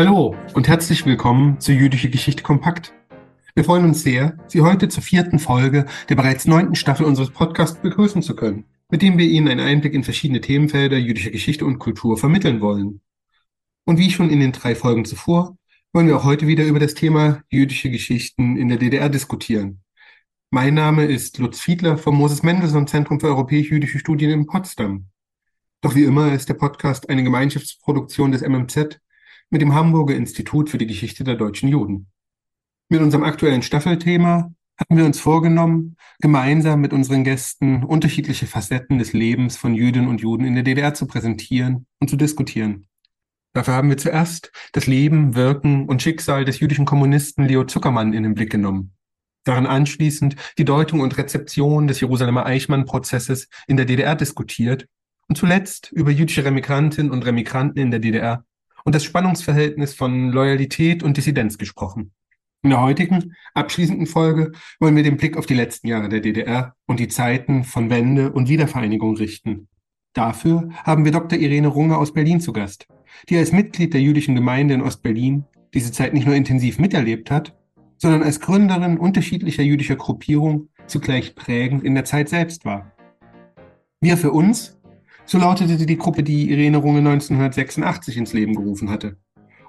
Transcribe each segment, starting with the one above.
Hallo und herzlich willkommen zu Jüdische Geschichte Kompakt. Wir freuen uns sehr, Sie heute zur vierten Folge der bereits neunten Staffel unseres Podcasts begrüßen zu können, mit dem wir Ihnen einen Einblick in verschiedene Themenfelder jüdischer Geschichte und Kultur vermitteln wollen. Und wie schon in den drei Folgen zuvor, wollen wir auch heute wieder über das Thema jüdische Geschichten in der DDR diskutieren. Mein Name ist Lutz Fiedler vom Moses Mendelssohn Zentrum für europäisch-jüdische Studien in Potsdam. Doch wie immer ist der Podcast eine Gemeinschaftsproduktion des MMZ mit dem Hamburger Institut für die Geschichte der deutschen Juden. Mit unserem aktuellen Staffelthema haben wir uns vorgenommen, gemeinsam mit unseren Gästen unterschiedliche Facetten des Lebens von Jüdinnen und Juden in der DDR zu präsentieren und zu diskutieren. Dafür haben wir zuerst das Leben, Wirken und Schicksal des jüdischen Kommunisten Leo Zuckermann in den Blick genommen. Daran anschließend die Deutung und Rezeption des Jerusalemer Eichmann-Prozesses in der DDR diskutiert und zuletzt über jüdische Remigrantinnen und Remigranten in der DDR und das Spannungsverhältnis von Loyalität und Dissidenz gesprochen. In der heutigen, abschließenden Folge wollen wir den Blick auf die letzten Jahre der DDR und die Zeiten von Wende und Wiedervereinigung richten. Dafür haben wir Dr. Irene Runge aus Berlin zu Gast, die als Mitglied der jüdischen Gemeinde in Ostberlin diese Zeit nicht nur intensiv miterlebt hat, sondern als Gründerin unterschiedlicher jüdischer Gruppierungen zugleich prägend in der Zeit selbst war. Wir für uns, so lautete die Gruppe, die Irene Runge 1986 ins Leben gerufen hatte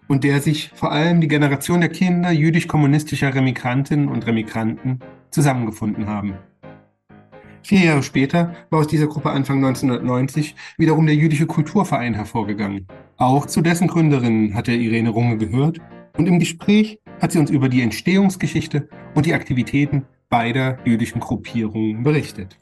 und der sich vor allem die Generation der Kinder jüdisch-kommunistischer Remigrantinnen und Remigranten zusammengefunden haben. Vier Jahre später war aus dieser Gruppe Anfang 1990 wiederum der Jüdische Kulturverein hervorgegangen. Auch zu dessen Gründerinnen hatte Irene Runge gehört und im Gespräch hat sie uns über die Entstehungsgeschichte und die Aktivitäten beider jüdischen Gruppierungen berichtet.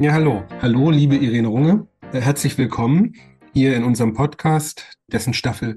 Ja, hallo. Hallo, liebe Irene Runge. Herzlich willkommen hier in unserem Podcast, dessen Staffel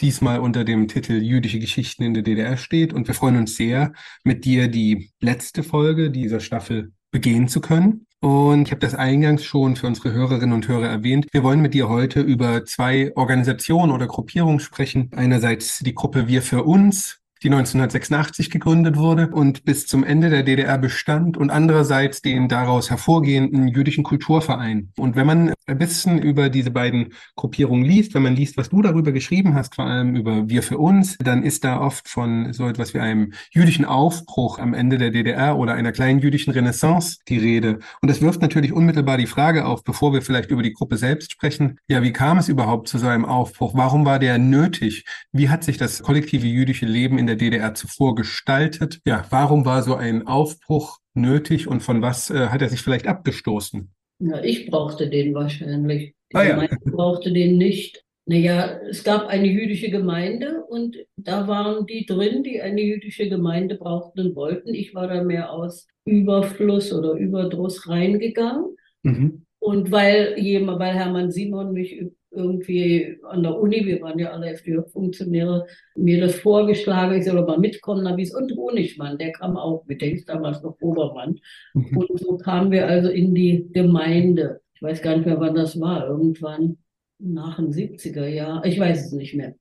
diesmal unter dem Titel Jüdische Geschichten in der DDR steht. Und wir freuen uns sehr, mit dir die letzte Folge dieser Staffel begehen zu können. Und ich habe das eingangs schon für unsere Hörerinnen und Hörer erwähnt. Wir wollen mit dir heute über zwei Organisationen oder Gruppierungen sprechen. Einerseits die Gruppe Wir für uns, die 1986 gegründet wurde und bis zum Ende der DDR bestand und andererseits den daraus hervorgehenden jüdischen Kulturverein. Und wenn man ein bisschen über diese beiden Gruppierungen liest, wenn man liest, was du darüber geschrieben hast, vor allem über Wir für uns, dann ist da oft von so etwas wie einem jüdischen Aufbruch am Ende der DDR oder einer kleinen jüdischen Renaissance die Rede. Und das wirft natürlich unmittelbar die Frage auf, bevor wir vielleicht über die Gruppe selbst sprechen, ja, wie kam es überhaupt zu so einem Aufbruch? Warum war der nötig? Wie hat sich das kollektive jüdische Leben in der DDR zuvor gestaltet? Ja, warum war so ein Aufbruch nötig und von was äh, hat er sich vielleicht abgestoßen? Ja, ich brauchte den wahrscheinlich. Die Ah, ja. Gemeinde brauchte den nicht. Naja, es gab eine jüdische Gemeinde und da waren die drin, die eine jüdische Gemeinde brauchten und wollten. Ich war da mehr aus Überfluss oder Überdruss reingegangen. Mhm. Und weil jemand, weil Hermann Simon mich irgendwie an der Uni, wir waren ja alle FDJ-Funktionäre, mir das vorgeschlagen, ich soll mal mitkommen, dann hieß und Honigmann, der kam auch mit, der hieß damals noch Obermann. Mhm. Und so kamen wir also in die Gemeinde. Ich weiß gar nicht mehr, wann das war, irgendwann nach den 70er Jahren, ich weiß es nicht mehr.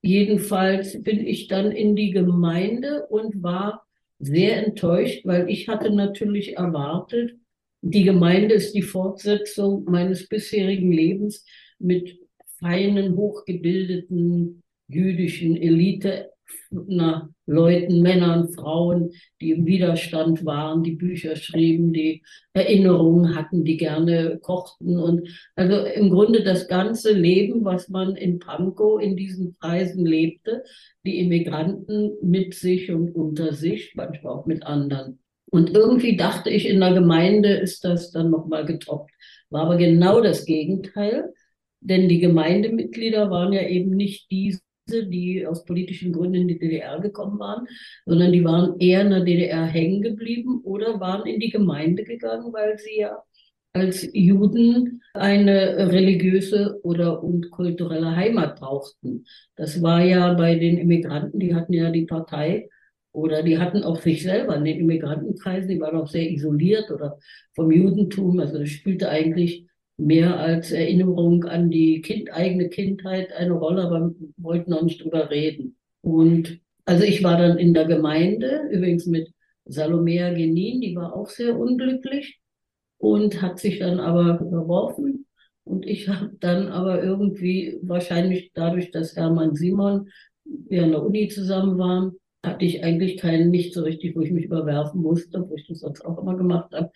Jedenfalls bin ich dann in die Gemeinde und war sehr enttäuscht, weil ich hatte natürlich erwartet, die Gemeinde ist die Fortsetzung meines bisherigen Lebens mit feinen, hochgebildeten jüdischen Elite, na, Leuten, Männern, Frauen, die im Widerstand waren, die Bücher schrieben, die Erinnerungen hatten, die gerne kochten und also im Grunde das ganze Leben, was man in Pankow in diesen Kreisen lebte, die Immigranten mit sich und unter sich, manchmal auch mit anderen. Und irgendwie dachte ich, in der Gemeinde ist das dann nochmal getoppt. War aber genau das Gegenteil, denn die Gemeindemitglieder waren ja eben nicht diese, die aus politischen Gründen in die DDR gekommen waren, sondern die waren eher in der DDR hängen geblieben oder waren in die Gemeinde gegangen, weil sie ja als Juden eine religiöse oder und kulturelle Heimat brauchten. Das war ja bei den Immigranten, die hatten ja die Partei oder die hatten auch sich selber in den Immigrantenkreisen, die waren auch sehr isoliert oder vom Judentum. Also das spielte eigentlich mehr als Erinnerung an die kind, eigene Kindheit eine Rolle, aber wollten noch nicht drüber reden. Und also ich war dann in der Gemeinde, übrigens mit Salomea Genin, die war auch sehr unglücklich und hat sich dann aber überworfen. Und ich habe dann aber irgendwie, wahrscheinlich dadurch, dass Hermann Simon, wir an der Uni zusammen waren, hatte ich eigentlich keinen, nicht so richtig, wo ich mich überwerfen musste, wo ich das sonst auch immer gemacht habe.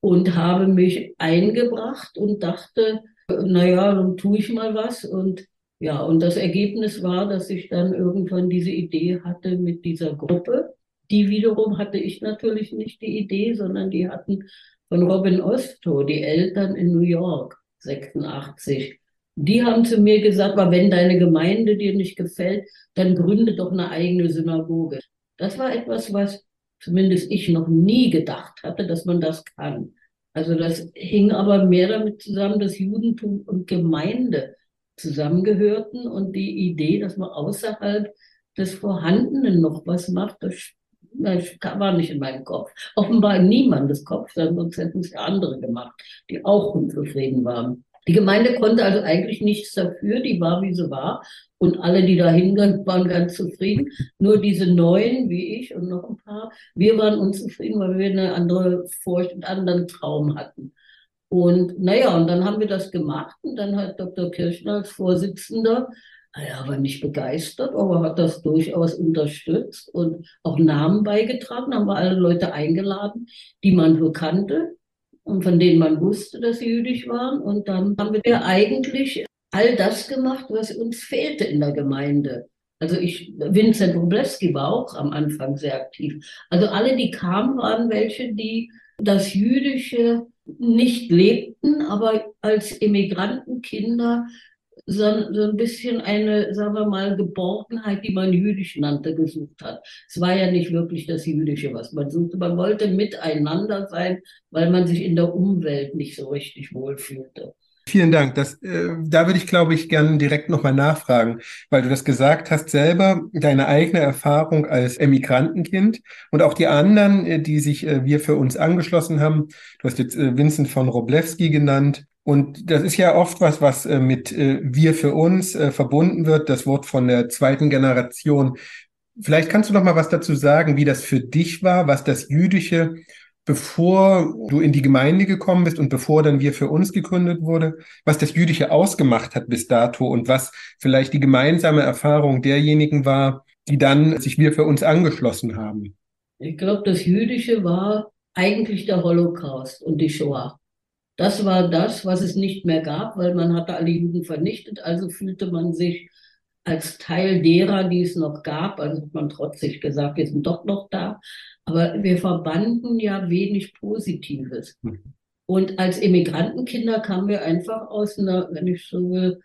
Und habe mich eingebracht und dachte, naja, dann tue ich mal was. Und ja, und das Ergebnis war, dass ich dann irgendwann diese Idee hatte mit dieser Gruppe. Die wiederum hatte ich natürlich nicht die Idee, sondern die hatten von Robin Osto, die Eltern in New York, 86. Die haben zu mir gesagt, wenn deine Gemeinde dir nicht gefällt, dann gründe doch eine eigene Synagoge. Das war etwas, was zumindest ich noch nie gedacht hatte, dass man das kann. Also das hing aber mehr damit zusammen, dass Judentum und Gemeinde zusammengehörten und die Idee, dass man außerhalb des Vorhandenen noch was macht, das, das war nicht in meinem Kopf. Offenbar in niemandes Kopf, sonst hätten es ja andere gemacht, die auch unzufrieden waren. Die Gemeinde konnte also eigentlich nichts dafür, die war wie sie war. Und alle, die da hingingen, waren ganz zufrieden. Nur diese Neuen, wie ich und noch ein paar, wir waren unzufrieden, weil wir eine andere Furcht, einen anderen Traum hatten. Und naja, und dann haben wir das gemacht und dann hat Dr. Kirchner als Vorsitzender, er war nicht begeistert, aber hat das durchaus unterstützt und auch Namen beigetragen, haben wir alle Leute eingeladen, die man so kannte und von denen man wusste, dass sie jüdisch waren. Und dann haben wir eigentlich all das gemacht, was uns fehlte in der Gemeinde. Also ich, Vincent Wroblewski war auch am Anfang sehr aktiv. Also alle, die kamen, waren welche, die das Jüdische nicht lebten, aber als Immigrantenkinder so, so ein bisschen eine, sagen wir mal, Geborgenheit, die man jüdisch nannte, gesucht hat. Es war ja nicht wirklich das Jüdische, was man suchte. Man wollte miteinander sein, weil man sich in der Umwelt nicht so richtig wohlfühlte. Vielen Dank. Das, äh, da würde ich, glaube ich, gerne direkt nochmal nachfragen, weil du das gesagt hast, selber deine eigene Erfahrung als Emigrantenkind und auch die anderen, äh, die sich äh, wir für uns angeschlossen haben. Du hast jetzt äh, Vincent von Roblewski genannt. Und das ist ja oft was, was äh, mit äh, wir für uns verbunden wird, das Wort von der zweiten Generation. Vielleicht kannst du noch mal was dazu sagen, wie das für dich war, was das Jüdische bevor du in die Gemeinde gekommen bist und bevor dann wir für uns gegründet wurde, was das Jüdische ausgemacht hat bis dato und was vielleicht die gemeinsame Erfahrung derjenigen war, die dann sich wir für uns angeschlossen haben. Ich glaube, das Jüdische war eigentlich der Holocaust und die Shoah. Das war das, was es nicht mehr gab, weil man hatte alle Juden vernichtet, also fühlte man sich als Teil derer, die es noch gab, also hat man trotzig gesagt, wir sind doch noch da, aber wir verbanden ja wenig Positives. Mhm. Und als Immigrantenkinder kamen wir einfach aus einer, wenn ich so will,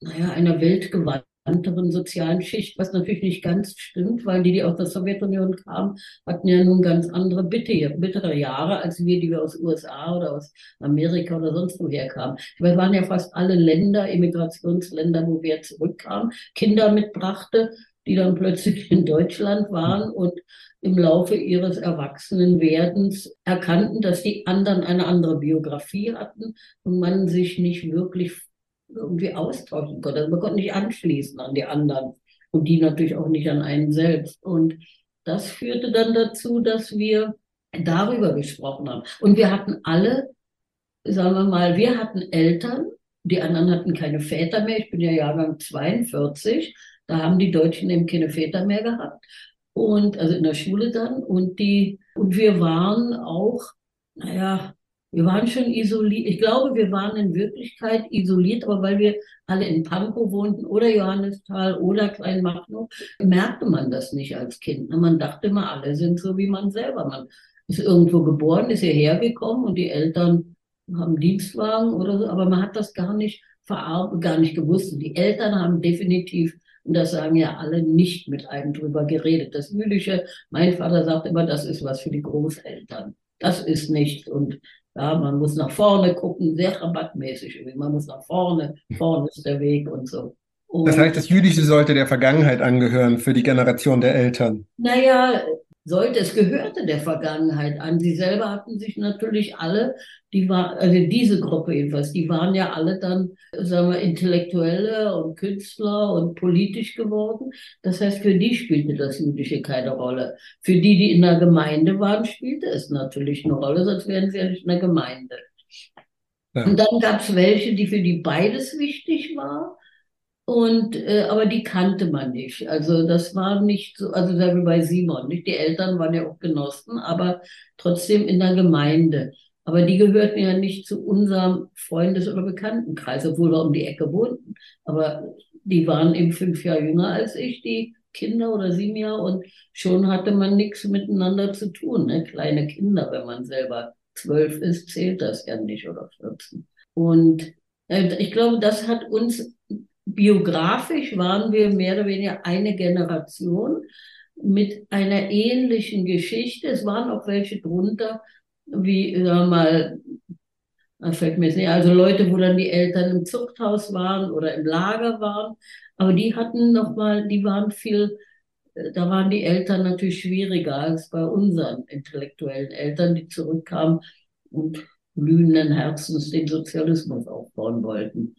naja, einer weltgewandteren sozialen Schicht, was natürlich nicht ganz stimmt, weil die, die aus der Sowjetunion kamen, hatten ja nun ganz andere bitte, bittere Jahre als wir, die wir aus USA oder aus Amerika oder sonst woher kamen. Wir waren ja fast alle Länder, Immigrationsländer, wo wir zurückkamen, Kinder mitbrachte, die dann plötzlich in Deutschland waren und im Laufe ihres Erwachsenenwerdens erkannten, dass die anderen eine andere Biografie hatten und man sich nicht wirklich irgendwie austauschen konnte. Also man konnte nicht anschließen an die anderen und die natürlich auch nicht an einen selbst. Und das führte dann dazu, dass wir darüber gesprochen haben. Und wir hatten alle, sagen wir mal, wir hatten Eltern, die anderen hatten keine Väter mehr. Ich bin ja Jahrgang 42. Da haben die Deutschen eben keine Väter mehr gehabt und also in der Schule dann und die und wir waren auch, naja, wir waren schon isoliert. Ich glaube, wir waren in Wirklichkeit isoliert, aber weil wir alle in Pankow wohnten oder Johannisthal oder Kleinmachnow, merkte man das nicht als Kind. Man dachte immer, alle sind so wie man selber. Man ist irgendwo geboren, ist hierher gekommen und die Eltern haben Dienstwagen oder so, aber man hat das gar nicht verarbeitet, gar nicht gewusst. Die Eltern haben definitiv und das sagen ja alle nicht mit einem drüber geredet. Das Jüdische, mein Vater sagt immer, das ist was für die Großeltern. Das ist nichts. Und ja, man muss nach vorne gucken, sehr rabattmäßig. Man muss nach vorne, vorne ist der Weg und so. Und das heißt, das Jüdische sollte der Vergangenheit angehören für die Generation der Eltern. Naja, sollte, es gehörte der Vergangenheit an. Sie selber hatten sich natürlich alle, die war, also diese Gruppe jedenfalls, die waren ja alle dann, sagen wir, Intellektuelle und Künstler und politisch geworden. Das heißt, für die spielte das Jüdische keine Rolle. Für die, die in der Gemeinde waren, spielte es natürlich eine Rolle, sonst wären sie ja nicht in der Gemeinde. Ja. Und dann gab es welche, die für die beides wichtig war. Und äh, aber die kannte man nicht. Also das war nicht so, also da wie bei Simon, nicht? Die Eltern waren ja auch Genossen, aber trotzdem in der Gemeinde. Aber die gehörten ja nicht zu unserem Freundes- oder Bekanntenkreis, obwohl wir um die Ecke wohnten. Aber die waren eben fünf Jahre jünger als ich, die Kinder oder sieben Jahre, und schon hatte man nichts miteinander zu tun. Ne? Kleine Kinder, wenn man selber zwölf ist, zählt das ja nicht oder 14. Und äh, ich glaube, das hat uns biografisch waren wir mehr oder weniger eine Generation mit einer ähnlichen Geschichte. Es waren auch welche drunter, wie, sagen wir mal, fällt mir nicht, also Leute, wo dann die Eltern im Zuchthaus waren oder im Lager waren, aber die hatten nochmal, die waren viel, da waren die Eltern natürlich schwieriger als bei unseren intellektuellen Eltern, die zurückkamen und glühenden Herzens den Sozialismus aufbauen wollten.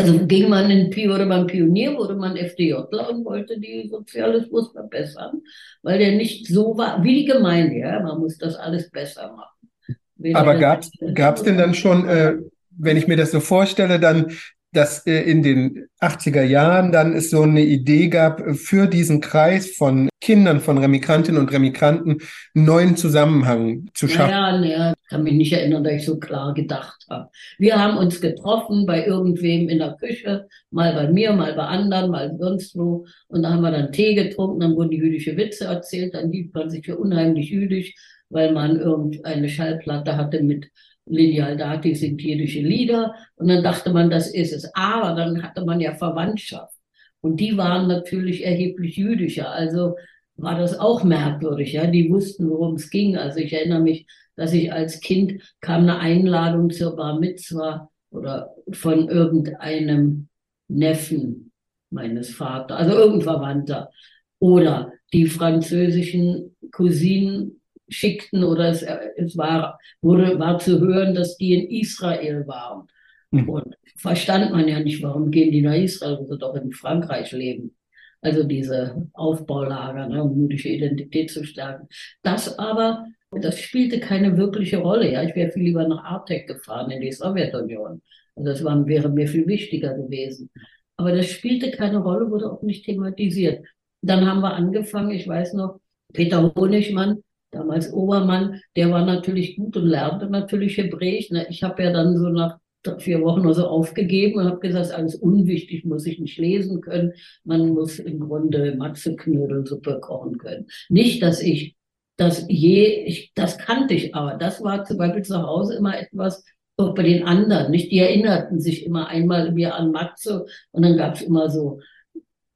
Also ging man in oder man Pionier, wurde man FDJler und wollte die Sozialismus verbessern, weil der nicht so war wie die Gemeinde. Ja? Man muss das alles besser machen. Weder Aber gab es denn dann schon, äh, wenn ich mir das so vorstelle, dann dass äh, in den 80er Jahren dann es so eine Idee gab, äh, für diesen Kreis von Kindern von Remigrantinnen und Remigranten einen neuen Zusammenhang zu schaffen. Ja, naja, ich kann mich nicht erinnern, dass ich so klar gedacht habe. Wir haben uns getroffen bei irgendwem in der Küche, mal bei mir, mal bei anderen, mal sonst wo. Und da haben wir dann Tee getrunken, dann wurden die jüdische Witze erzählt, dann hielt man sich für unheimlich jüdisch, weil man irgendeine Schallplatte hatte mit Lineal Dati sind jiddische Lieder. Und dann dachte man, das ist es. Aber dann hatte man ja Verwandtschaft. Und die waren natürlich erheblich jüdischer. Also war das auch merkwürdig. Ja, die wussten, worum es ging. Also ich erinnere mich, dass ich als Kind kam eine Einladung zur Bar Mitzwa oder von irgendeinem Neffen meines Vaters, also irgendein Verwandter. Oder die französischen Cousinen schickten oder es, es war, wurde, war zu hören, dass die in Israel waren. Mhm. Und verstand man ja nicht, warum gehen die nach Israel, wo sie doch in Frankreich leben. Also diese Aufbaulager, ne, um jüdische Identität zu stärken. Das aber, das spielte keine wirkliche Rolle. Ja, ich wäre viel lieber nach Artek gefahren in die Sowjetunion. Also das war, wäre mir viel wichtiger gewesen. Aber das spielte keine Rolle, wurde auch nicht thematisiert. Dann haben wir angefangen, ich weiß noch, Peter Honigmann, damals Obermann, der war natürlich gut und lernte natürlich Hebräisch. Ne? Ich habe ja dann so nach vier Wochen oder so aufgegeben und habe gesagt, alles unwichtig, muss ich nicht lesen können. Man muss im Grunde Matzeknödelsuppe kochen können. Nicht, dass ich das je, ich, das kannte ich aber. Das war zum Beispiel zu Hause immer etwas, auch bei den anderen, nicht? Die erinnerten sich immer einmal mir an Matze und dann gab es immer so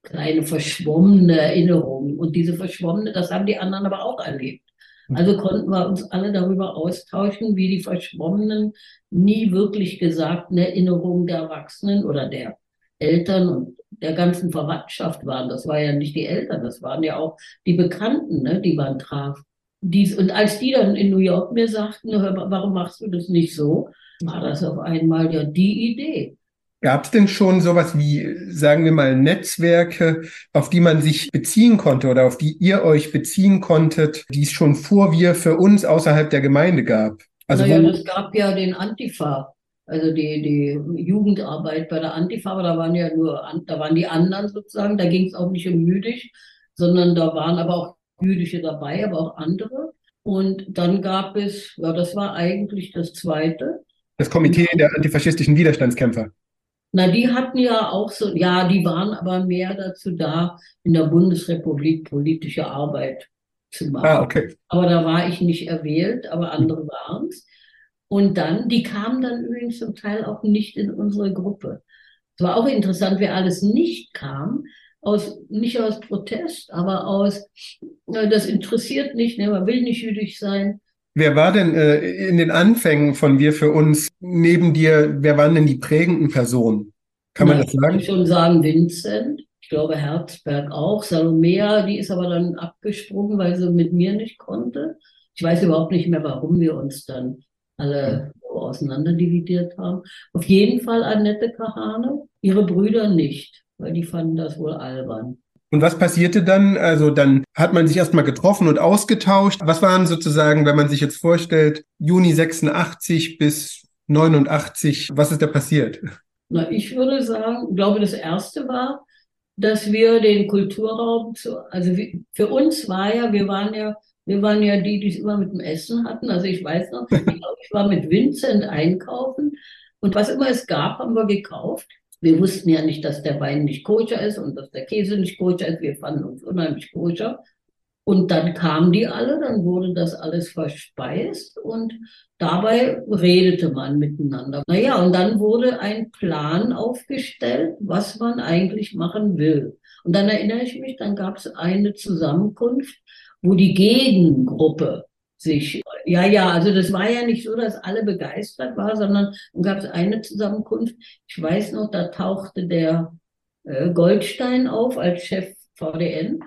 kleine verschwommene Erinnerungen. Und diese verschwommene, das haben die anderen aber auch erlebt. Also konnten wir uns alle darüber austauschen, wie die verschwommenen, nie wirklich gesagten Erinnerungen der Erwachsenen oder der Eltern und der ganzen Verwandtschaft waren. Das war ja nicht die Eltern, das waren ja auch die Bekannten, ne, die man traf. Dies, und als die dann in New York mir sagten, warum machst du das nicht so, war das auf einmal ja die Idee. Gab es denn schon sowas wie, sagen wir mal, Netzwerke, auf die man sich beziehen konnte oder auf die ihr euch beziehen konntet, die es schon vor wir für uns außerhalb der Gemeinde gab? Also naja, es gab ja den Antifa, also die, die Jugendarbeit bei der Antifa, aber da waren ja nur, da waren die anderen sozusagen, da ging es auch nicht um Jüdisch, sondern da waren aber auch Jüdische dabei, aber auch andere. Und dann gab es, ja, das war eigentlich das Zweite. Das Komitee der antifaschistischen Widerstandskämpfer. Na, die hatten ja auch so, ja, die waren aber mehr dazu da, in der Bundesrepublik politische Arbeit zu machen. Ah, okay. Aber da war ich nicht erwählt, aber andere waren es. Und dann, die kamen dann übrigens zum Teil auch nicht in unsere Gruppe. Es war auch interessant, wer alles nicht kam, aus, nicht aus Protest, aber aus, das interessiert nicht, ne, man will nicht jüdisch sein. Wer war denn äh, in den Anfängen von Wir für uns neben dir, wer waren denn die prägenden Personen? Kann man Na, das sagen? Ich würde schon sagen Vincent. Ich glaube Herzberg auch. Salomea, die ist aber dann abgesprungen, weil sie mit mir nicht konnte. Ich weiß überhaupt nicht mehr, warum wir uns dann alle so auseinanderdividiert haben. Auf jeden Fall Annette Kahane, ihre Brüder nicht, weil die fanden das wohl albern. Und was passierte dann? Also dann hat man sich erstmal getroffen und ausgetauscht. Was waren sozusagen, wenn man sich jetzt vorstellt, Juni 86 bis 89, was ist da passiert? Na, ich würde sagen, glaube, das erste war, dass wir den Kulturraum zu, also für uns war ja, wir waren ja, wir waren ja die, die es immer mit dem Essen hatten. Also ich weiß noch, ich, glaub, ich war mit Vincent einkaufen und was immer es gab, haben wir gekauft. Wir wussten ja nicht, dass der Wein nicht koscher ist und dass der Käse nicht koscher ist. Wir fanden uns unheimlich koscher. Und dann kamen die alle, dann wurde das alles verspeist und dabei redete man miteinander. Naja, und dann wurde ein Plan aufgestellt, was man eigentlich machen will. Und dann erinnere ich mich, dann gab es eine Zusammenkunft, wo die Gegengruppe sich, ja, ja, also das war ja nicht so, dass alle begeistert waren, sondern dann gab es eine Zusammenkunft. Ich weiß noch, da tauchte der äh, Goldstein auf als Chef VDN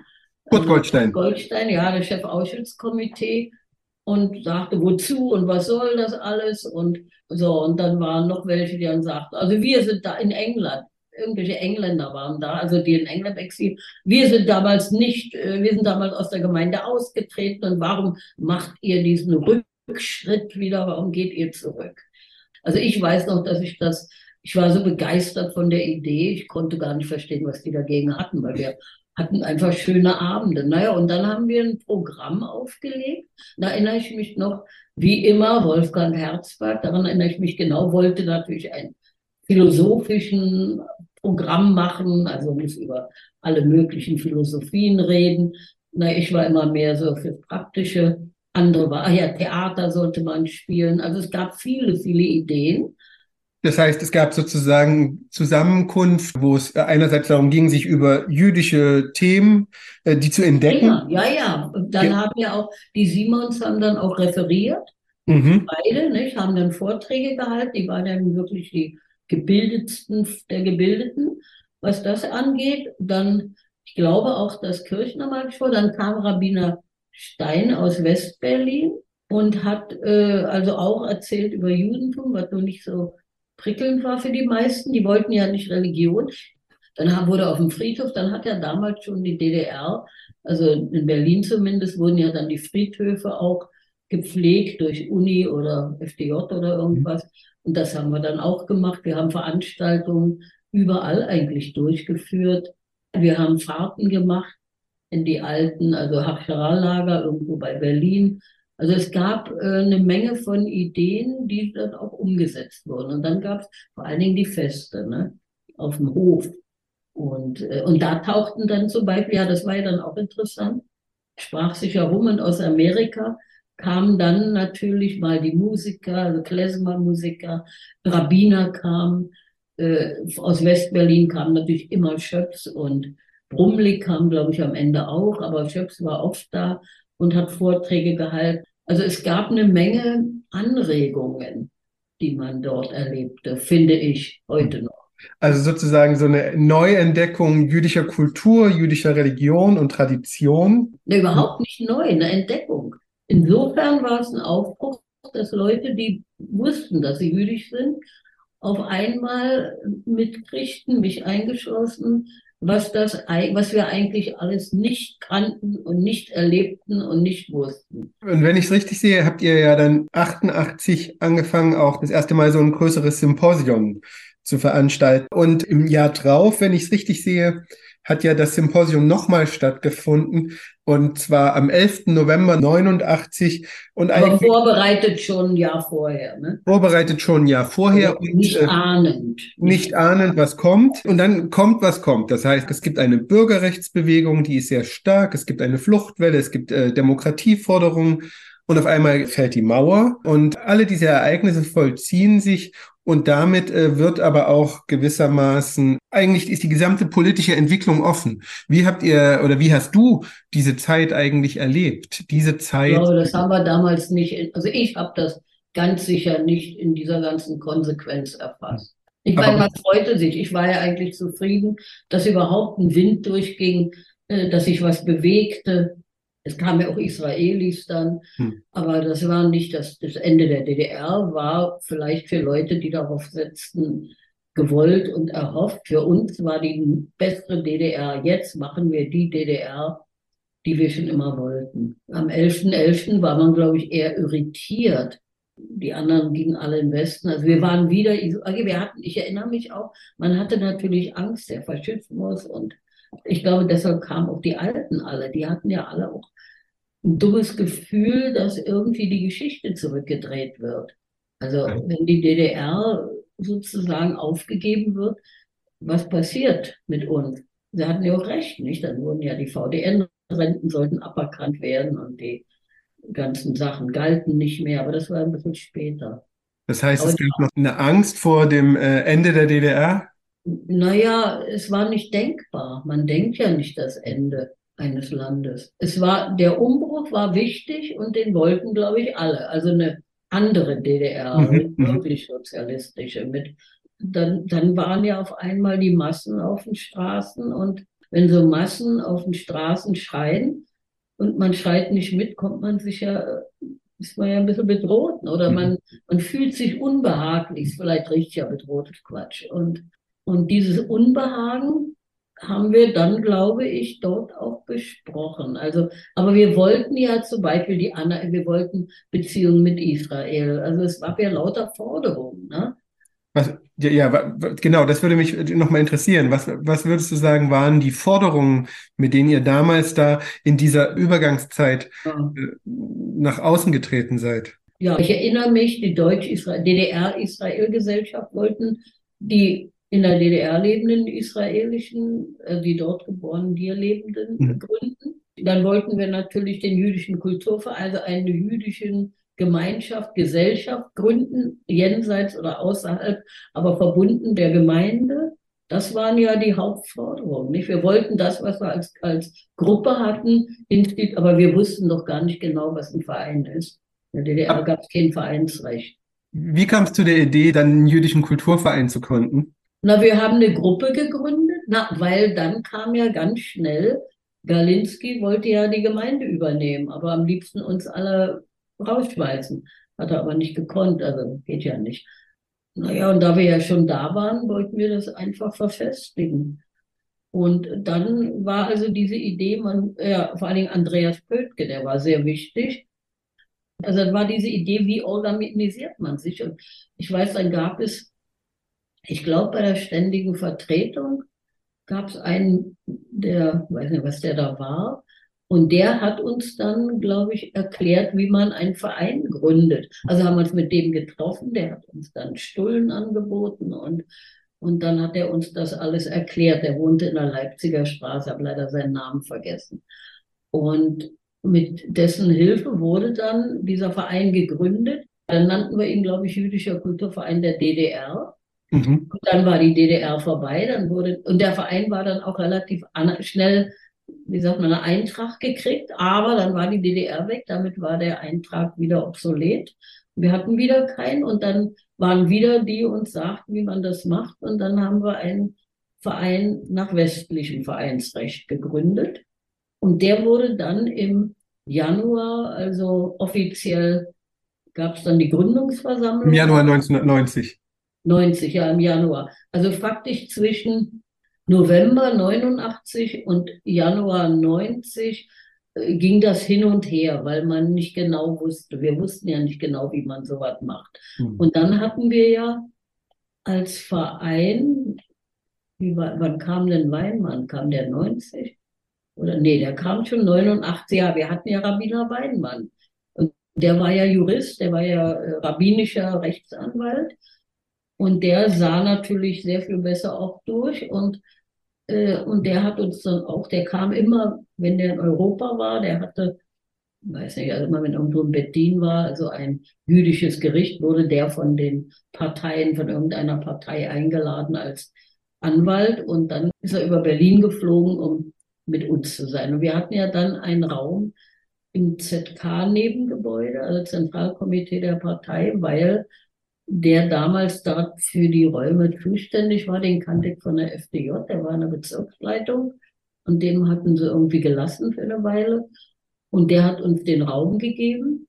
Kurt Goldstein. Goldstein, ja, der Chef Ausschutzkomitee und sagte, wozu und was soll das alles und so. Und dann waren noch welche, die dann sagten, also wir sind da in England. Irgendwelche Engländer waren da, also die in England exil. Wir sind damals nicht, äh, wir sind damals aus der Gemeinde ausgetreten und warum macht ihr diesen Rückschritt wieder? Warum geht ihr zurück? Also ich weiß noch, dass ich das ich war so begeistert von der Idee, ich konnte gar nicht verstehen, was die dagegen hatten, weil wir hatten einfach schöne Abende. Naja, und dann haben wir ein Programm aufgelegt. Da erinnere ich mich noch, wie immer, Wolfgang Herzberg, daran erinnere ich mich genau, wollte natürlich ein philosophischen Programm machen, also muss über alle möglichen Philosophien reden. Na, ich war immer mehr so für Praktische. Andere war, ah ja, Theater sollte man spielen. Also es gab viele, viele Ideen. Das heißt, es gab sozusagen Zusammenkunft, wo es einerseits darum ging, sich über jüdische Themen, äh, die zu entdecken. Ja, ja, ja. Und dann ja. haben ja auch, die Simons haben dann auch referiert. Mhm. Beide, nicht, haben dann Vorträge gehalten. Die waren dann wirklich die gebildetsten der Gebildeten, was das angeht. Dann, ich glaube auch, dass Kirchner mal gesprochen. Dann kam Rabbiner Stein aus Westberlin und hat äh, also auch erzählt über Judentum, was nur nicht so prickelnd war für die meisten. Die wollten ja nicht Religion. Dann wurde auf dem Friedhof, dann hat ja damals schon die DDR, also in Berlin zumindest, wurden ja dann die Friedhöfe auch gepflegt durch Uni oder FDJ oder irgendwas. Und das haben wir dann auch gemacht. Wir haben Veranstaltungen überall eigentlich durchgeführt. Wir haben Fahrten gemacht in die alten, also Hachschara-Lager irgendwo bei Berlin. Also es gab äh, eine Menge von Ideen, die dann auch umgesetzt wurden. Und dann gab es vor allen Dingen die Feste ne, auf dem Hof. Und, äh, und da tauchten dann zum Beispiel, ja, das war ja dann auch interessant, sprach sich herum und aus Amerika kamen dann natürlich mal die Musiker, also Klezmer-Musiker, Rabbiner kamen, äh, aus Westberlin kamen natürlich immer Schöps und Brumlik kam, glaube ich, am Ende auch, aber Schöps war oft da und hat Vorträge gehalten. Also es gab eine Menge Anregungen, die man dort erlebte, finde ich heute noch. Also sozusagen so eine Neuentdeckung jüdischer Kultur, jüdischer Religion und Tradition. Ne, überhaupt nicht neu, eine Entdeckung. Insofern war es ein Aufbruch, dass Leute, die wussten, dass sie jüdisch sind, auf einmal mitkriegten, mich eingeschlossen, was das, was wir eigentlich alles nicht kannten und nicht erlebten und nicht wussten. Und wenn ich es richtig sehe, habt ihr ja dann 88 angefangen, auch das erste Mal so ein größeres Symposium zu veranstalten. Und im Jahr drauf, wenn ich es richtig sehe, hat ja das Symposium nochmal stattgefunden und zwar am 11. November 89 und Aber vorbereitet schon ein Jahr vorher, ne? Vorbereitet schon ein Jahr vorher also nicht und, äh, ahnend. Nicht ahnend, was kommt und dann kommt, was kommt. Das heißt, es gibt eine Bürgerrechtsbewegung, die ist sehr stark, es gibt eine Fluchtwelle, es gibt äh, Demokratieforderungen und auf einmal fällt die Mauer und alle diese Ereignisse vollziehen sich und damit äh, wird aber auch gewissermaßen, eigentlich ist die gesamte politische Entwicklung offen. Wie habt ihr oder wie hast du diese Zeit eigentlich erlebt? Diese Zeit. Ich glaube, das haben wir damals nicht, also ich habe das ganz sicher nicht in dieser ganzen Konsequenz erfasst. Ich meine, man freute sich. Ich war ja eigentlich zufrieden, dass überhaupt ein Wind durchging, äh, dass sich was bewegte. Es kamen ja auch Israelis dann, hm. aber das war nicht das, das Ende der DDR, war vielleicht für Leute, die darauf setzten, gewollt und erhofft. Für uns war die bessere DDR. Jetzt machen wir die DDR, die wir schon immer wollten. Am 11.11. .11. war man, glaube ich, eher irritiert, die anderen gingen alle im Westen. Also wir waren wieder, wir hatten, ich erinnere mich auch, man hatte natürlich Angst, der Faschismus und ich glaube, deshalb kamen auch die Alten alle. Die hatten ja alle auch ein dummes Gefühl, dass irgendwie die Geschichte zurückgedreht wird. Also wenn die DDR sozusagen aufgegeben wird, was passiert mit uns? Sie hatten ja auch recht, nicht? Dann wurden ja die VDN-Renten sollten aberkannt werden und die ganzen Sachen galten nicht mehr, aber das war ein bisschen später. Das heißt, aber es gab noch eine Angst vor dem äh, Ende der DDR? Naja, es war nicht denkbar. Man denkt ja nicht das Ende eines Landes. Es war, der Umbruch war wichtig und den wollten, glaube ich, alle. Also eine andere DDR, mhm, mhm. wirklich sozialistische. Mit, dann, dann waren ja auf einmal die Massen auf den Straßen und wenn so Massen auf den Straßen schreien, und man schreit nicht mit, kommt man sich ja, ist man ja ein bisschen bedroht oder mhm. man, man fühlt sich unbehaglich, ist vielleicht richtig ja bedroht, Quatsch. Und, und dieses Unbehagen haben wir dann, glaube ich, dort auch besprochen. Also, aber wir wollten ja zum Beispiel die Anna, wir wollten Beziehungen mit Israel. Also es gab ja lauter Forderungen. Ne? Was, ja, ja, genau, das würde mich nochmal interessieren. Was, was würdest du sagen, waren die Forderungen, mit denen ihr damals da in dieser Übergangszeit ja. Äh, nach außen getreten seid? Ja, ich erinnere mich, die Deutsch-DDR-Israel-Gesellschaft wollten die in der DDR lebenden israelischen, äh, die dort geborenen, hier lebenden mhm. gründen. Dann wollten wir natürlich den jüdischen Kulturverein, also einen jüdischen Gemeinschaft, Gesellschaft gründen, jenseits oder außerhalb, aber verbunden der Gemeinde. Das waren ja die Hauptforderungen. Nicht? Wir wollten das, was wir als, als Gruppe hatten, aber wir wussten doch gar nicht genau, was ein Verein ist. In der DDR gab es kein Vereinsrecht. Wie kam es zu der Idee, dann einen jüdischen Kulturverein zu gründen? Na, wir haben eine Gruppe gegründet, na, weil dann kam ja ganz schnell, Galinski wollte ja die Gemeinde übernehmen, aber am liebsten uns alle rausschmeißen. Hat er aber nicht gekonnt, also geht ja nicht. Naja, und da wir ja schon da waren, wollten wir das einfach verfestigen. Und dann war also diese Idee, man, ja, vor allen Dingen Andreas Pötke, der war sehr wichtig. Also dann war diese Idee, wie organisiert man sich? Und ich weiß, dann gab es, ich glaube, bei der ständigen Vertretung gab es einen, der, weiß nicht, was der da war, und der hat uns dann, glaube ich, erklärt, wie man einen Verein gründet. Also haben wir uns mit dem getroffen, der hat uns dann Stullen angeboten und, und dann hat er uns das alles erklärt. Der wohnte in der Leipziger Straße, habe leider seinen Namen vergessen. Und mit dessen Hilfe wurde dann dieser Verein gegründet. Dann nannten wir ihn, glaube ich, Jüdischer Kulturverein der DDR. Mhm. Und dann war die DDR vorbei, dann wurde, und der Verein war dann auch relativ schnell wie sagt man, eine Eintrag gekriegt, aber dann war die DDR weg, damit war der Eintrag wieder obsolet. Wir hatten wieder keinen und dann waren wieder die uns sagten, wie man das macht und dann haben wir einen Verein nach westlichem Vereinsrecht gegründet und der wurde dann im Januar, also offiziell gab es dann die Gründungsversammlung. Im Januar 1990. 90, ja, im Januar. Also faktisch zwischen November 89 und Januar 90 äh, ging das hin und her, weil man nicht genau wusste. Wir wussten ja nicht genau, wie man sowas macht. Mhm. Und dann hatten wir ja als Verein, wie, wann kam denn Weinmann? Kam der 90? Oder nee, der kam schon 89. Ja, wir hatten ja Rabbiner Weinmann. Und der war ja Jurist, der war ja äh, rabbinischer Rechtsanwalt. Und der sah natürlich sehr viel besser auch durch. Und äh, und der hat uns dann auch, der kam immer, wenn der in Europa war, der hatte, weiß nicht, also immer wenn irgendwo ein Bedien war, also ein jüdisches Gericht, wurde der von den Parteien, von irgendeiner Partei eingeladen als Anwalt und dann ist er über Berlin geflogen, um mit uns zu sein. Und wir hatten ja dann einen Raum im ZK-Nebengebäude, also Zentralkomitee der Partei, weil der damals da für die Räume zuständig war, den kannte ich von der FDJ, der war in der Bezirksleitung und dem hatten sie irgendwie gelassen für eine Weile und der hat uns den Raum gegeben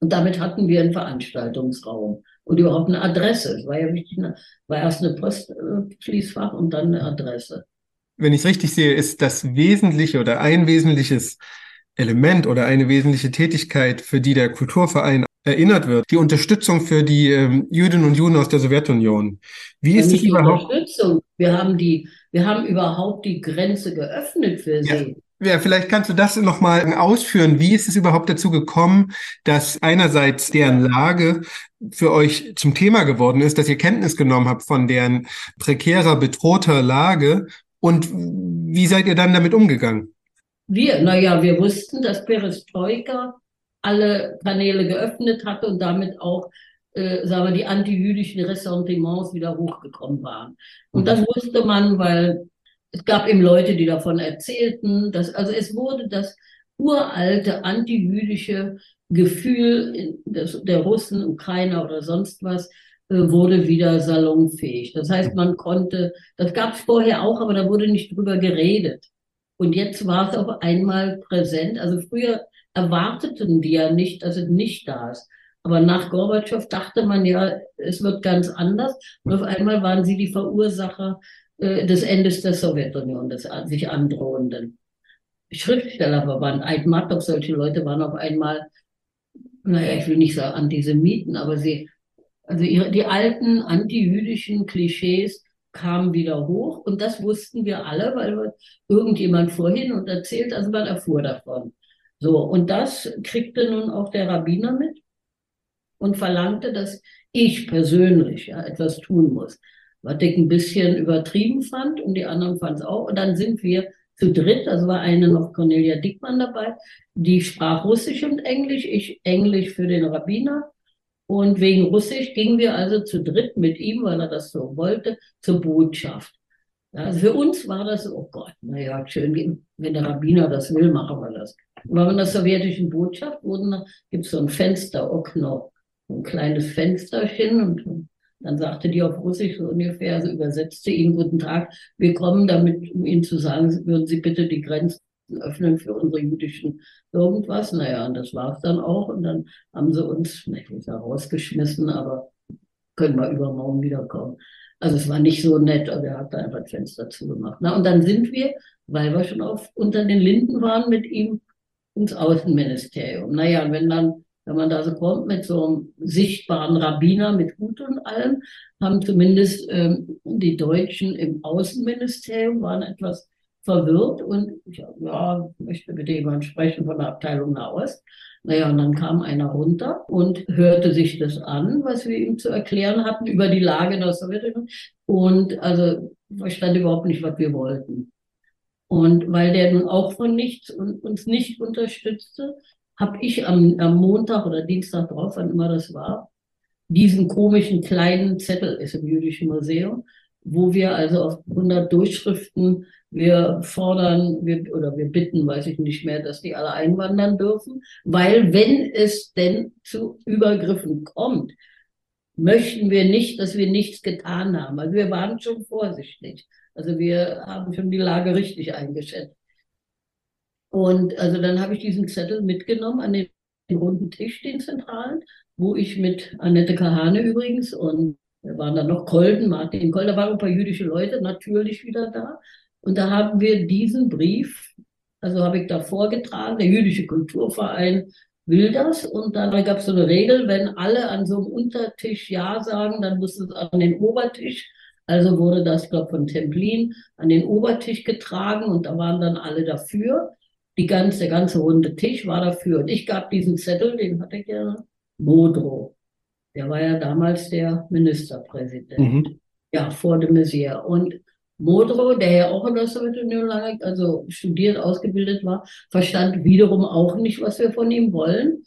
und damit hatten wir einen Veranstaltungsraum und überhaupt eine Adresse. Es war ja wichtig, war erst eine Postschließfach und dann eine Adresse. Wenn ich es richtig sehe, ist das Wesentliche oder ein wesentliches Element oder eine wesentliche Tätigkeit, für die der Kulturverein erinnert wird, die Unterstützung für die ähm, Jüdinnen und Juden aus der Sowjetunion. Wie ist es überhaupt? Unterstützung. Wir haben die, wir haben überhaupt die Grenze geöffnet für sie. Ja. ja vielleicht kannst du das nochmal ausführen. Wie ist es überhaupt dazu gekommen, dass einerseits deren Lage für euch zum Thema geworden ist, dass ihr Kenntnis genommen habt von deren prekärer, bedrohter Lage und wie seid ihr dann damit umgegangen? Wir, naja, wir wussten, dass Perestroika alle Kanäle geöffnet hatte und damit auch, äh, sagen wir, die antijüdischen Ressentiments wieder hochgekommen waren. Und mhm. das wusste man, weil es gab eben Leute, die davon erzählten, dass, also es wurde das uralte antijüdische Gefühl des, der Russen, Ukrainer oder sonst was, äh, wurde wieder salonfähig. Das heißt, man konnte, das gab es vorher auch, aber da wurde nicht drüber geredet. Und jetzt war es auf einmal präsent. Also früher erwarteten die ja nicht, dass es nicht da ist. Aber nach Gorbatschow dachte man ja, es wird ganz anders. Und auf einmal waren sie die Verursacher äh, des Endes der Sowjetunion, des sich androhenden. Schriftstellerverband, Eidmatov, solche Leute waren auf einmal, naja, ich will nicht sagen Antisemiten, aber sie, also ihre, die alten antijüdischen Klischees kamen wieder hoch und das wussten wir alle, weil irgendjemand vorhin und erzählt, also man erfuhr davon. So, und das kriegte nun auch der Rabbiner mit und verlangte, dass ich persönlich ja, etwas tun muss. Was ich ein bisschen übertrieben fand und die anderen fanden es auch. Und dann sind wir zu dritt, also war eine noch Cornelia Dickmann dabei, die sprach Russisch und Englisch, ich Englisch für den Rabbiner. Und wegen Russisch gingen wir also zu dritt mit ihm, weil er das so wollte, zur Botschaft. Also für uns war das, oh Gott, naja, schön, wenn der Rabbiner das will, machen wir das. Aber in der sowjetischen Botschaft gibt es so ein Fenster, Okno, ein kleines Fensterchen und dann sagte die auf Russisch so ungefähr, also übersetzte ihm, guten Tag, wir kommen damit, um Ihnen zu sagen, würden Sie bitte die Grenzen öffnen für unsere jüdischen irgendwas. Naja, und das war es dann auch. Und dann haben sie uns, ich will sagen, rausgeschmissen, aber können wir übermorgen wiederkommen. Also es war nicht so nett, aber er hat da einfach das Fenster zugemacht. Na, und dann sind wir, weil wir schon auf, unter den Linden waren, mit ihm ins Außenministerium. Naja, wenn dann, wenn man da so kommt mit so einem sichtbaren Rabbiner mit Hut und allem, haben zumindest ähm, die Deutschen im Außenministerium waren etwas verwirrt und ich ja, möchte bitte jemand sprechen von der Abteilung Nahost. Naja, und dann kam einer runter und hörte sich das an, was wir ihm zu erklären hatten über die Lage der Sowjetunion. Und also verstand überhaupt nicht, was wir wollten. Und weil der nun auch von nichts und uns nicht unterstützte, habe ich am, am Montag oder Dienstag drauf, wann immer das war, diesen komischen kleinen Zettel ist im Jüdischen Museum, wo wir also auf 100 Durchschriften wir fordern wir, oder wir bitten, weiß ich nicht mehr, dass die alle einwandern dürfen, weil wenn es denn zu Übergriffen kommt, möchten wir nicht, dass wir nichts getan haben. Also wir waren schon vorsichtig. Also wir haben schon die Lage richtig eingeschätzt. Und also dann habe ich diesen Zettel mitgenommen an den runden Tisch, den zentralen, wo ich mit Annette Kahane übrigens und wir waren dann noch Kolden, Martin Kolden, da waren ein paar jüdische Leute natürlich wieder da. Und da haben wir diesen Brief, also habe ich da vorgetragen, der jüdische Kulturverein will das. Und dann gab es so eine Regel, wenn alle an so einem Untertisch Ja sagen, dann muss es an den Obertisch. Also wurde das, glaube von Templin an den Obertisch getragen und da waren dann alle dafür. Die ganze, der ganze runde Tisch war dafür. Und ich gab diesen Zettel, den hatte ich ja, Modro. Der war ja damals der Ministerpräsident. Mhm. Ja, vor de Maizière. Und Modrow, der ja auch in der Sowjetunion also studiert, ausgebildet war, verstand wiederum auch nicht, was wir von ihm wollen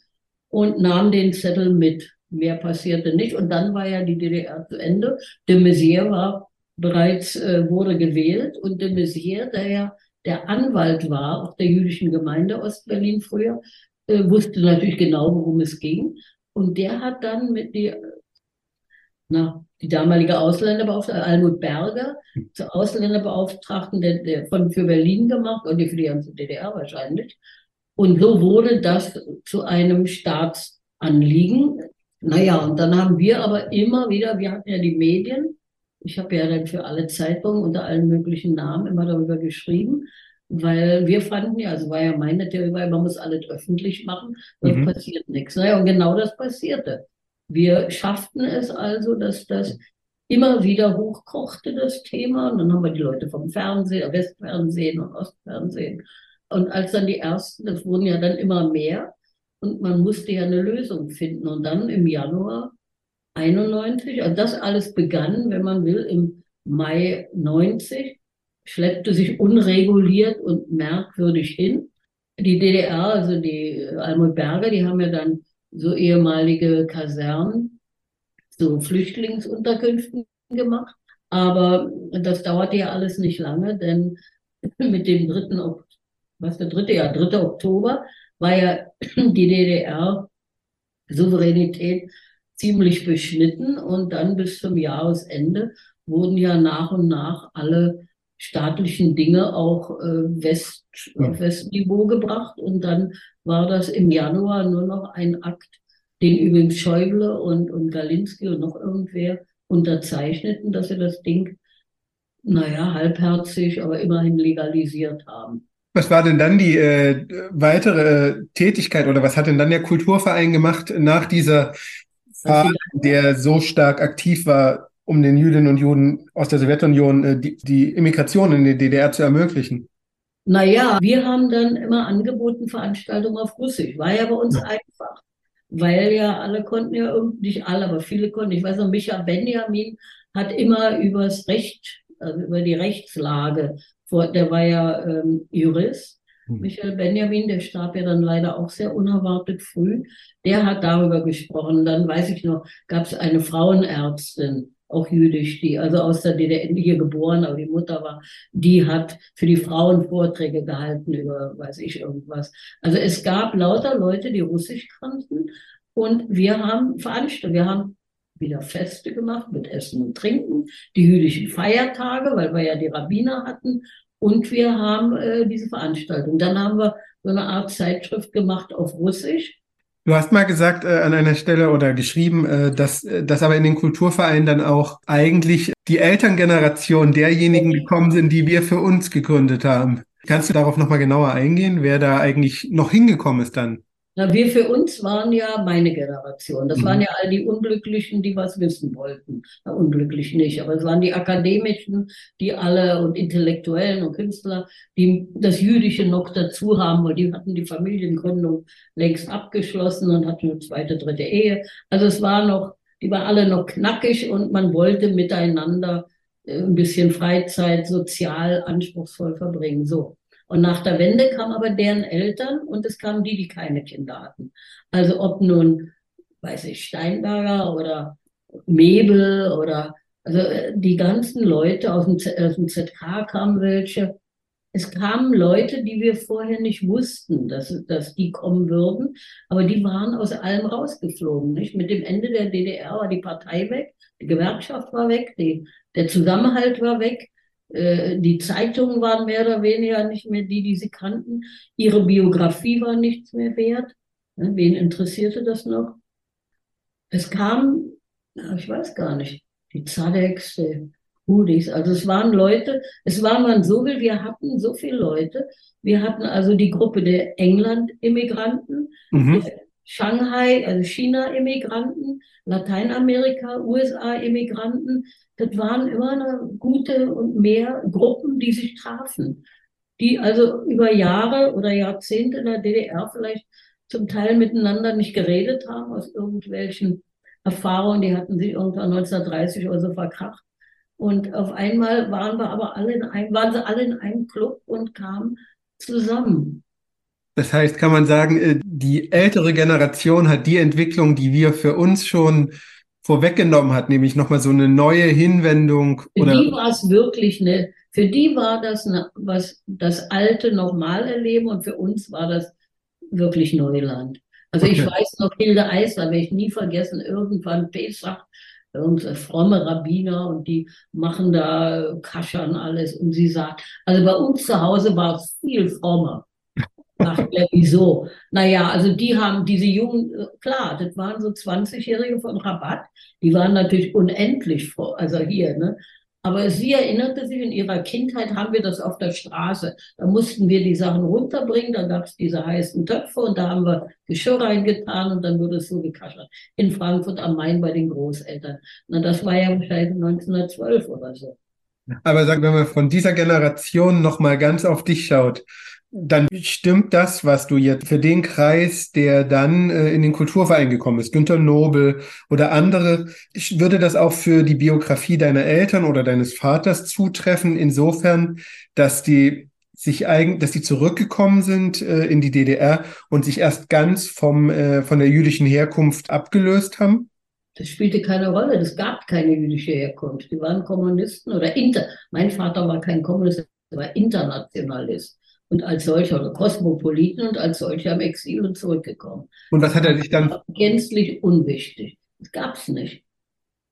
und nahm den Zettel mit. Mehr passierte nicht. Und dann war ja die DDR zu Ende. De Maizière war bereits, äh, wurde gewählt und de Maizière, der ja der Anwalt war, auch der jüdischen Gemeinde Ostberlin früher, äh, wusste natürlich genau, worum es ging. Und der hat dann mit die na, die damalige Ausländerbeauftragte, Almut Berger, zur Ausländerbeauftragten der, der von, für Berlin gemacht und für die ganze DDR wahrscheinlich. Und so wurde das zu einem Staatsanliegen. Naja, und dann haben wir aber immer wieder, wir hatten ja die Medien, ich habe ja dann für alle Zeitungen unter allen möglichen Namen immer darüber geschrieben, weil wir fanden ja, also war ja meine Theorie, man muss alles öffentlich machen, dann mhm. passiert nichts. Naja, und genau das passierte. Wir schafften es also, dass das immer wieder hochkochte, das Thema. Und dann haben wir die Leute vom Fernsehen, Westfernsehen und Ostfernsehen. Und als dann die ersten, das wurden ja dann immer mehr. Und man musste ja eine Lösung finden. Und dann im Januar 91, also das alles begann, wenn man will, im Mai 90, schleppte sich unreguliert und merkwürdig hin. Die DDR, also die Almut Berger, die haben ja dann so ehemalige Kasernen, so Flüchtlingsunterkünften gemacht. Aber das dauerte ja alles nicht lange, denn mit dem dritten, was der dritte, ja, 3. Oktober war ja die DDR Souveränität ziemlich beschnitten und dann bis zum Jahresende wurden ja nach und nach alle staatlichen Dinge auch äh, West, ja. auf Westniveau gebracht. Und dann war das im Januar nur noch ein Akt, den übrigens Schäuble und, und Galinski und noch irgendwer unterzeichneten, dass sie das Ding, naja, halbherzig, aber immerhin legalisiert haben. Was war denn dann die äh, weitere Tätigkeit oder was hat denn dann der Kulturverein gemacht nach dieser Phase, der so stark aktiv war um den Jüdinnen und Juden aus der Sowjetunion äh, die, die Immigration in die DDR zu ermöglichen? Naja, wir haben dann immer angeboten Veranstaltungen auf Russisch. War ja bei uns ja. einfach. Weil ja alle konnten ja irgendwie, nicht alle, aber viele konnten. Ich weiß noch, Micha Benjamin hat immer übers Recht, also über die Rechtslage, vor, der war ja ähm, Jurist. Hm. Michael Benjamin, der starb ja dann leider auch sehr unerwartet früh. Der hat darüber gesprochen. Dann weiß ich noch, gab es eine Frauenärztin, auch jüdisch, die also aus der DDR hier geboren, aber die Mutter war, die hat für die Frauen Vorträge gehalten über, weiß ich, irgendwas. Also es gab lauter Leute, die Russisch kannten und wir haben veranstaltet, wir haben wieder Feste gemacht mit Essen und Trinken, die jüdischen Feiertage, weil wir ja die Rabbiner hatten und wir haben äh, diese Veranstaltung. Dann haben wir so eine Art Zeitschrift gemacht auf Russisch Du hast mal gesagt äh, an einer Stelle oder geschrieben, äh, dass, äh, dass aber in den Kulturvereinen dann auch eigentlich die Elterngeneration derjenigen gekommen sind, die wir für uns gegründet haben. Kannst du darauf nochmal genauer eingehen, wer da eigentlich noch hingekommen ist dann? Na, wir für uns waren ja meine Generation. Das mhm. waren ja all die Unglücklichen, die was wissen wollten. Na, unglücklich nicht, aber es waren die Akademischen, die alle und Intellektuellen und Künstler, die das Jüdische noch dazu haben, weil die hatten die Familiengründung längst abgeschlossen und hatten eine zweite, dritte Ehe. Also es war noch, die waren alle noch knackig und man wollte miteinander äh, ein bisschen Freizeit sozial anspruchsvoll verbringen. So. Und nach der Wende kamen aber deren Eltern und es kamen die, die keine Kinder hatten. Also ob nun, weiß ich, Steinberger oder Mebel oder also äh, die ganzen Leute aus dem, Z aus dem ZK kamen welche. Es kamen Leute, die wir vorher nicht wussten, dass, dass die kommen würden, aber die waren aus allem rausgeflogen. Nicht? Mit dem Ende der DDR war die Partei weg, die Gewerkschaft war weg, die, der Zusammenhalt war weg. Äh, die Zeitungen waren mehr oder weniger nicht mehr die, die sie kannten. Ihre Biografie war nichts mehr wert. Wen interessierte das noch? Es kam, ich weiß gar nicht, die Zadeks, die Hudis. Also es waren Leute, es war man so will, wir hatten so viele Leute. Wir hatten also die Gruppe der England-Immigranten, mhm. Shanghai, also China-Immigranten, Lateinamerika, USA-Immigranten. Das waren immer eine gute und mehr Gruppen, die sich trafen, die also über Jahre oder Jahrzehnte in der DDR vielleicht zum Teil miteinander nicht geredet haben aus irgendwelchen Erfahrungen, die hatten sich irgendwann 1930 oder so verkracht. Und auf einmal waren wir aber alle in einem, waren sie alle in einem Club und kamen zusammen. Das heißt, kann man sagen, äh, die ältere Generation hat die Entwicklung, die wir für uns schon vorweggenommen hat, nämlich nochmal so eine neue Hinwendung. Für oder die war es wirklich eine, für die war das eine, was das Alte nochmal erleben und für uns war das wirklich Neuland. Also okay. ich weiß noch, Hilde Eisler, werde ich nie vergessen, irgendwann Pesach irgendeine fromme Rabbiner und die machen da Kaschern alles. Und sie sagt, also bei uns zu Hause war es viel frommer. Ach, ja, wieso? Naja, also die haben diese jungen, klar, das waren so 20-Jährige von Rabatt, die waren natürlich unendlich froh, also hier, ne? Aber sie erinnerte sich, in ihrer Kindheit haben wir das auf der Straße. Da mussten wir die Sachen runterbringen, da gab es diese heißen Töpfe und da haben wir Geschirr reingetan und dann wurde es so gekaschert. In Frankfurt am Main bei den Großeltern. Na, das war ja wahrscheinlich 1912 oder so. Aber sag, wenn man von dieser Generation nochmal ganz auf dich schaut, dann stimmt das, was du jetzt für den Kreis, der dann äh, in den Kulturverein gekommen ist, Günter Nobel oder andere, würde das auch für die Biografie deiner Eltern oder deines Vaters zutreffen, insofern, dass die sich eigen, dass die zurückgekommen sind äh, in die DDR und sich erst ganz vom äh, von der jüdischen Herkunft abgelöst haben? Das spielte keine Rolle. Es gab keine jüdische Herkunft. Die waren Kommunisten oder Inter. Mein Vater war kein Kommunist, er war Internationalist und als solcher oder Kosmopoliten und als solcher im Exil und zurückgekommen. Und was hat er sich dann? Gänzlich unwichtig. Das gab's nicht.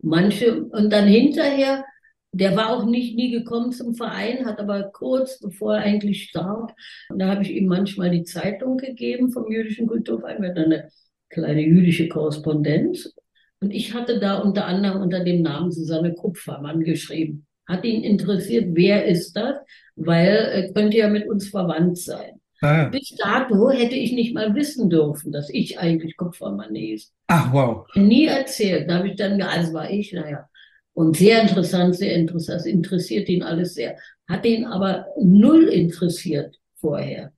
Manche, und dann hinterher, der war auch nicht nie gekommen zum Verein, hat aber kurz bevor er eigentlich starb, und da habe ich ihm manchmal die Zeitung gegeben vom Jüdischen Kulturverein, mit eine kleine jüdische Korrespondenz. Und ich hatte da unter anderem unter dem Namen Susanne Kupfermann geschrieben. Hat ihn interessiert, wer ist das? Weil er könnte ja mit uns verwandt sein. Ah. Bis dato hätte ich nicht mal wissen dürfen, dass ich eigentlich Kupfermann ist. Ach, wow. Nie erzählt. Da habe ich dann, also war ich, naja. Und sehr interessant, sehr interessant. Das interessiert ihn alles sehr. Hat ihn aber null interessiert vorher.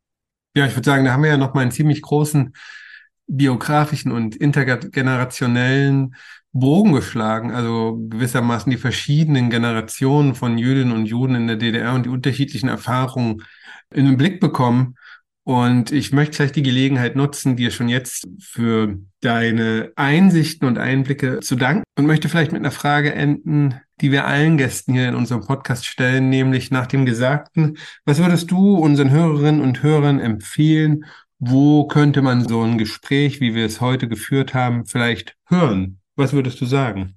Ja, ich würde sagen, da haben wir ja noch mal einen ziemlich großen biografischen und intergenerationellen Bogen geschlagen, also gewissermaßen die verschiedenen Generationen von Jüdinnen und Juden in der DDR und die unterschiedlichen Erfahrungen in den Blick bekommen. Und ich möchte vielleicht die Gelegenheit nutzen, dir schon jetzt für deine Einsichten und Einblicke zu danken und möchte vielleicht mit einer Frage enden, die wir allen Gästen hier in unserem Podcast stellen, nämlich nach dem Gesagten, was würdest du unseren Hörerinnen und Hörern empfehlen? Wo könnte man so ein Gespräch, wie wir es heute geführt haben, vielleicht hören? Was würdest du sagen?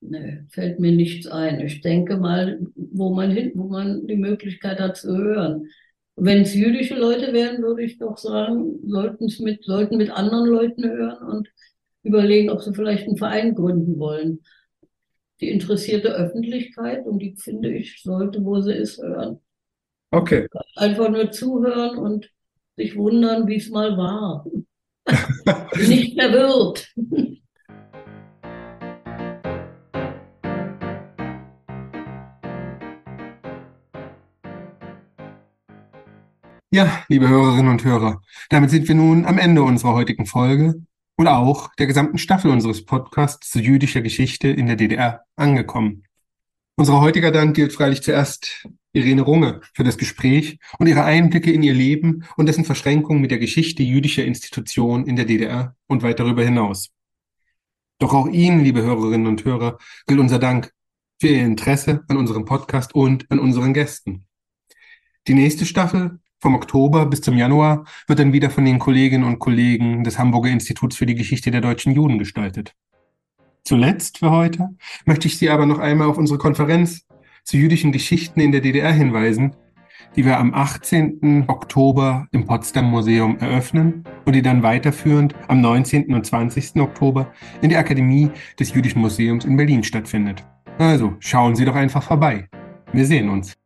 Nee, fällt mir nichts ein. Ich denke mal, wo man hin, wo man die Möglichkeit hat zu hören. Wenn es jüdische Leute wären, würde ich doch sagen, sollten es mit, sollten mit anderen Leuten hören und überlegen, ob sie vielleicht einen Verein gründen wollen. Die interessierte Öffentlichkeit, und die finde ich, sollte, wo sie ist, hören. Okay. Einfach nur zuhören und sich wundern, wie es mal war. Nicht verwirrt. Ja, liebe Hörerinnen und Hörer, damit sind wir nun am Ende unserer heutigen Folge und auch der gesamten Staffel unseres Podcasts zu jüdischer Geschichte in der DDR angekommen. Unser heutiger Dank gilt freilich zuerst Irene Runge für das Gespräch und ihre Einblicke in ihr Leben und dessen Verschränkung mit der Geschichte jüdischer Institutionen in der DDR und weit darüber hinaus. Doch auch Ihnen, liebe Hörerinnen und Hörer, gilt unser Dank für Ihr Interesse an unserem Podcast und an unseren Gästen. Die nächste Staffel vom Oktober bis zum Januar wird dann wieder von den Kolleginnen und Kollegen des Hamburger Instituts für die Geschichte der deutschen Juden gestaltet. Zuletzt für heute möchte ich Sie aber noch einmal auf unsere Konferenz zu jüdischen Geschichten in der DDR hinweisen, die wir am 18. Oktober im Potsdam Museum eröffnen und die dann weiterführend am 19. und 20. Oktober in der Akademie des Jüdischen Museums in Berlin stattfindet. Also schauen Sie doch einfach vorbei. Wir sehen uns.